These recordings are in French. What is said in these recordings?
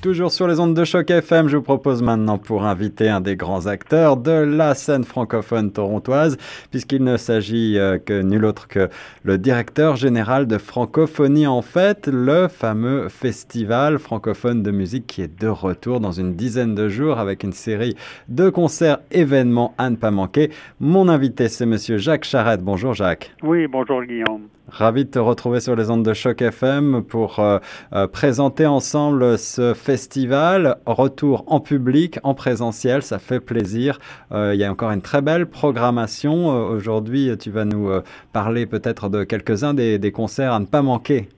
Toujours sur les ondes de choc FM, je vous propose maintenant pour inviter un des grands acteurs de la scène francophone torontoise, puisqu'il ne s'agit euh, que nul autre que le directeur général de Francophonie en fait, le fameux festival francophone de musique qui est de retour dans une dizaine de jours avec une série de concerts événements à ne pas manquer. Mon invité, c'est monsieur Jacques Charette. Bonjour Jacques. Oui, bonjour Guillaume. Ravi de te retrouver sur les ondes de choc FM pour euh, euh, présenter ensemble ce festival. Retour en public, en présentiel, ça fait plaisir. Euh, il y a encore une très belle programmation. Aujourd'hui, tu vas nous parler peut-être de quelques-uns des, concerts à ne pas manquer.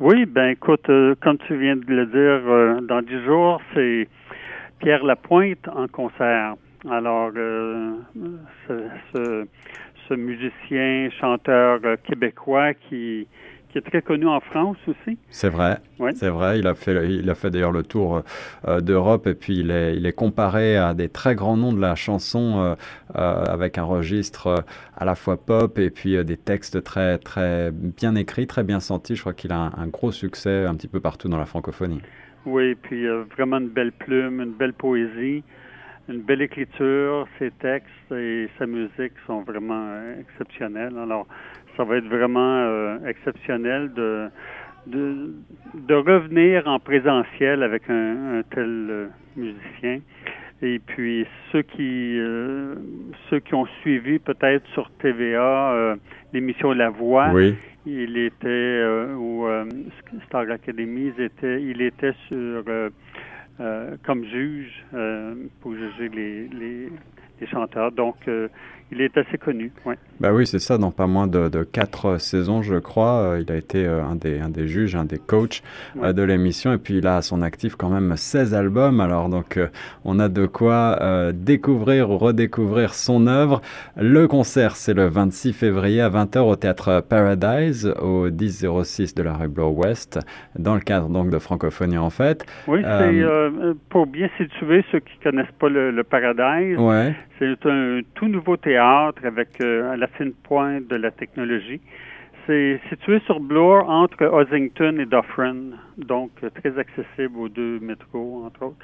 Oui, ben écoute, comme tu viens de le dire, dans dix jours, c'est Pierre Lapointe en concert. Alors, ce musicien, chanteur euh, québécois qui, qui est très connu en France aussi. C'est vrai. C'est vrai. Il a fait, il a fait d'ailleurs le tour euh, d'Europe et puis il est, il est comparé à des très grands noms de la chanson euh, avec un registre à la fois pop et puis des textes très, très bien écrits, très bien sentis. Je crois qu'il a un, un, gros succès un petit peu partout dans la francophonie. Oui, puis vraiment une belle plume, une belle poésie une belle écriture, ses textes et sa musique sont vraiment euh, exceptionnels. Alors, ça va être vraiment euh, exceptionnel de, de, de, revenir en présentiel avec un, tel euh, musicien. Et puis ceux qui ceux qui ont suivi peut-être sur TVA l'émission La Voix, il était ou Star Academy, il était il était sur euh, comme juge euh, pour juger les, les, les chanteurs. Donc, euh, il est assez connu. Ouais. Bah oui, c'est ça. Dans pas moins de, de quatre saisons, je crois, il a été un, des, un des juges, un des coachs de l'émission. Et puis, il a à son actif quand même 16 albums. Alors, donc, on a de quoi découvrir ou redécouvrir son œuvre. Le concert, c'est le 26 février à 20h au théâtre Paradise, au 1006 de la rue Blow-West, dans le cadre donc de Francophonie en fait. Oui, c'est pour bien situer ceux qui connaissent pas le, le Paradise. Ouais. C'est un tout nouveau théâtre avec euh, à la fine pointe de la technologie. C'est situé sur Bloor entre Ossington et Dufferin, donc euh, très accessible aux deux métros, entre autres.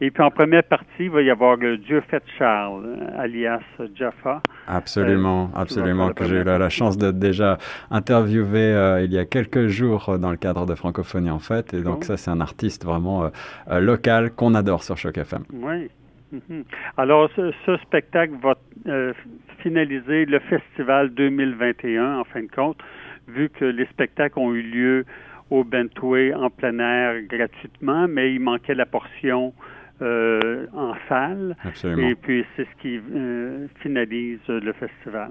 Et puis en première partie, il va y avoir le Dieu fait Charles, alias Jaffa. Absolument, euh, absolument, que j'ai eu la, chance de déjà interviewer il y a quelques jours dans le cadre de Francophonie en fait. Et donc ça, c'est un artiste vraiment local qu'on adore sur Choc FM. Oui, Mhm. Alors, ce, spectacle va euh, finaliser le festival 2021, en fin de compte, vu que les spectacles ont eu lieu au Bentway en plein air gratuitement, mais il manquait la portion euh, en salle. Absolument. Et puis, c'est ce qui euh, finalise le festival.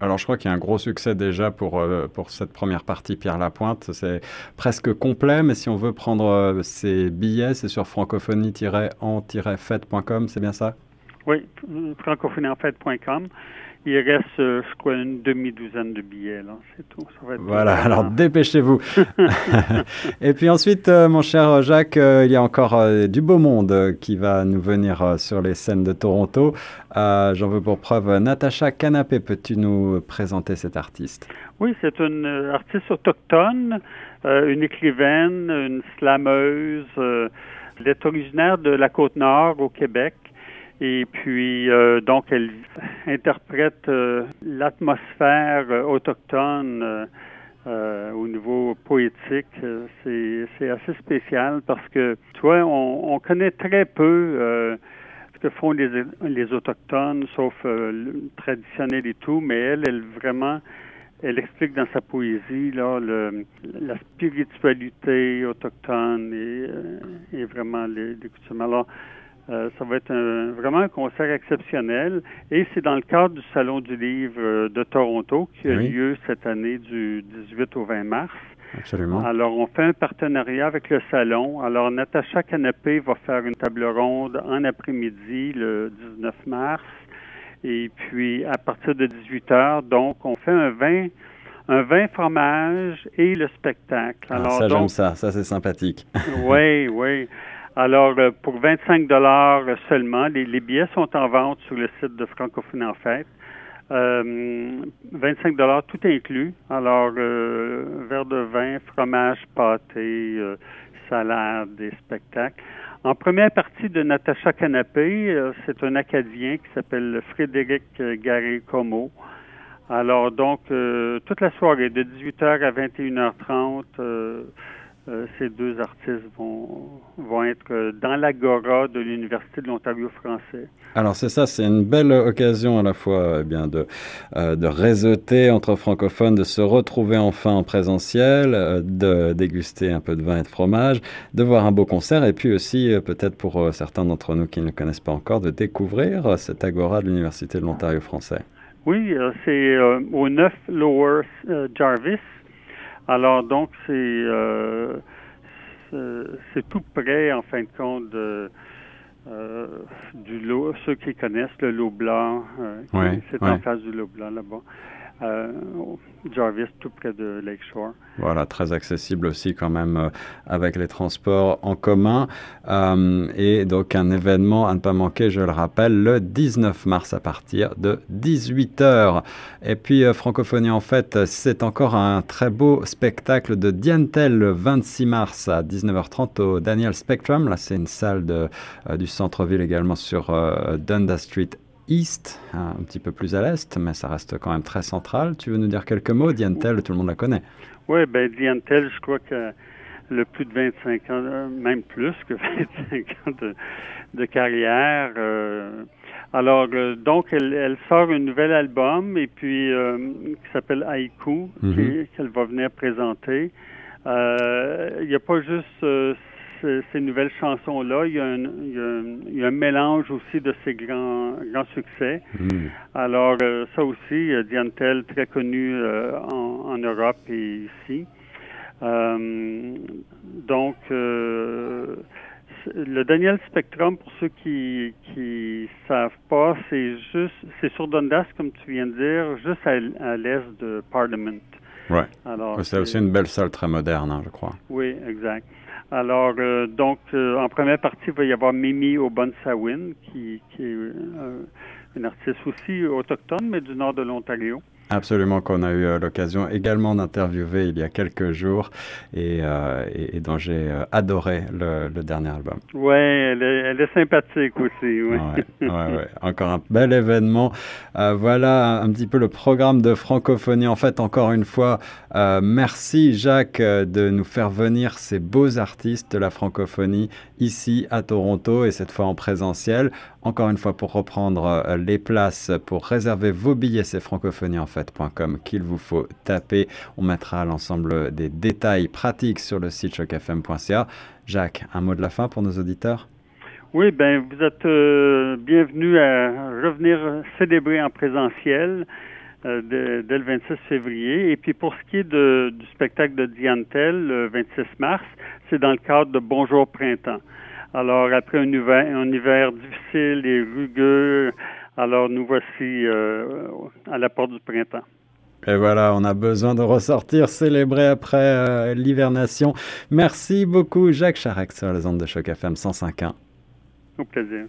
Alors, je crois qu'il y a un gros succès déjà pour, euh, pour cette première partie, Pierre Lapointe. C'est presque complet, mais si on veut prendre ces billets, c'est sur francophonie-en-fête.com, c'est bien ça? Oui, francophonie-en-fête.com. Il reste, euh, je crois, une demi-douzaine de billets, là, c'est tout. voilà, alors dépêchez-vous. Et puis ensuite, euh, mon cher Jacques, euh, il y a encore du beau monde qui va nous venir sur les scènes de Toronto. J'en veux pour preuve Natacha Canapé. Peux-tu nous présenter cette artiste? Oui, c'est une artiste autochtone, une écrivaine, une slameuse. elle est originaire de la Côte-Nord au Québec. Et puis, euh, donc, elle interprète euh, l'atmosphère euh, autochtone au niveau poétique. C'est assez spécial parce que, tu vois, on, on connaît très peu ce que font les, les Autochtones, sauf traditionnel et tout, mais elle, elle vraiment elle explique dans sa poésie là, le, la spiritualité autochtone et, et vraiment les, les coutumes. Alors, euh, ça va être vraiment un concert exceptionnel et c'est dans le cadre du Salon du Livre euh, de Toronto qui a lieu cette année du 18 au 20 mars. Absolument. Alors, on fait un partenariat avec le salon. Alors, Natacha Canapé va faire une table ronde en après-midi le 19 mars. Et puis, à partir de 18 heures, donc, on fait un vin un vin fromage et le spectacle. Ah, Alors, ça, j'aime ça. Ça, c'est sympathique. oui, oui. Alors, pour 25 dollars seulement, les, les, billets sont en vente sur le site de Francophonie en Fête. 25 dollars tout inclus. Alors, verre de vin, fromage, pâté, salade, des spectacles. En première partie de Natacha Canapé, euh, c'est un Acadien qui s'appelle Frédéric euh, Garé-Como. Alors donc, euh, toute la soirée, de 18h à 21h30, euh, ces deux artistes vont, vont être euh, dans l'agora de l'Université de l'Ontario français. Alors c'est ça, c'est une belle occasion à la fois eh bien, de, euh, de réseauter entre francophones, de se retrouver enfin en présentiel, de déguster un peu de vin et de fromage, de voir un beau concert et puis aussi peut-être pour certains d'entre nous qui ne le connaissent pas encore, de découvrir cette agora de l'Université de l'Ontario français. Oui, c'est au 9 Lower Jarvis alors donc euh, c'est c'est tout près en fin de compte de euh, du lot, ceux qui connaissent le lot blanc, euh, c'est en face du lot blanc là-bas. Euh, Jarvis, tout près de Lakeshore. Voilà, très accessible aussi quand même euh, avec les transports en commun. Euh, et donc un événement à ne pas manquer, je le rappelle, le 19 mars à partir de 18h. Et puis Francophonie en fait, c'est encore un très beau spectacle de Diantel le 26 mars à 19h30 au Daniel Spectrum. Là, c'est une salle de, du centre-ville également sur Dundas Street East, un petit peu plus à l'est, mais ça reste quand même très central. Tu veux nous dire quelques mots Diantel, tout le monde la connaît. Oui, ben Diantel, je crois que le plus de 25 ans, euh, même plus que 25 ans de, carrière. Euh, alors, euh, donc, elle, sort un nouvel album et puis qui s'appelle Haïku, mm-hmm. qu'elle va venir présenter. Il n'y a pas juste ces nouvelles chansons-là, il, il, y a un mélange aussi de ces grands, grands succès. Hmm. Alors, euh, ça aussi, Diantel, très connu euh, en, Europe et ici. Euh, donc, le Daniel Spectrum, pour ceux qui qui savent pas, c'est juste, c'est sur Dundas, comme tu viens de dire, juste à, l'est de Parliament. Ouais. c'est aussi une belle salle très moderne, hein, je crois. Oui, exact. Alors, euh, donc, euh, en première partie, il va y avoir Mimi Obonsawin, qui, qui est euh, une artiste aussi autochtone, mais du nord de l'Ontario. Absolument, qu'on a eu l'occasion également d'interviewer il y a quelques jours et, et, dont j'ai adoré le, dernier album. Oui, elle, elle, est sympathique aussi. Oui. Ouais, ouais, Encore un bel événement. voilà un petit peu le programme de francophonie. En fait, encore une fois, merci Jacques de nous faire venir ces beaux artistes de la francophonie ici à Toronto et cette fois en présentiel. Encore une fois, pour reprendre les places, pour réserver vos billets, c'est francophonie en qu'il vous faut taper. On mettra l'ensemble des détails pratiques sur le site chocfm.ca. Jacques, un mot de la fin pour nos auditeurs? Oui, ben vous êtes euh, bienvenus à revenir célébrer en présentiel euh, dès le 26 février. Et puis pour ce qui est du spectacle de Diantel, le 26 mars, c'est dans le cadre de Bonjour Printemps. Alors après un hiver difficile et rugueux, alors nous voici euh, à la porte du printemps. Et voilà, on a besoin de ressortir, célébrer après euh, l'hivernation. Merci beaucoup, Jacques Charac sur les ondes de choc FM 105.1. Au plaisir.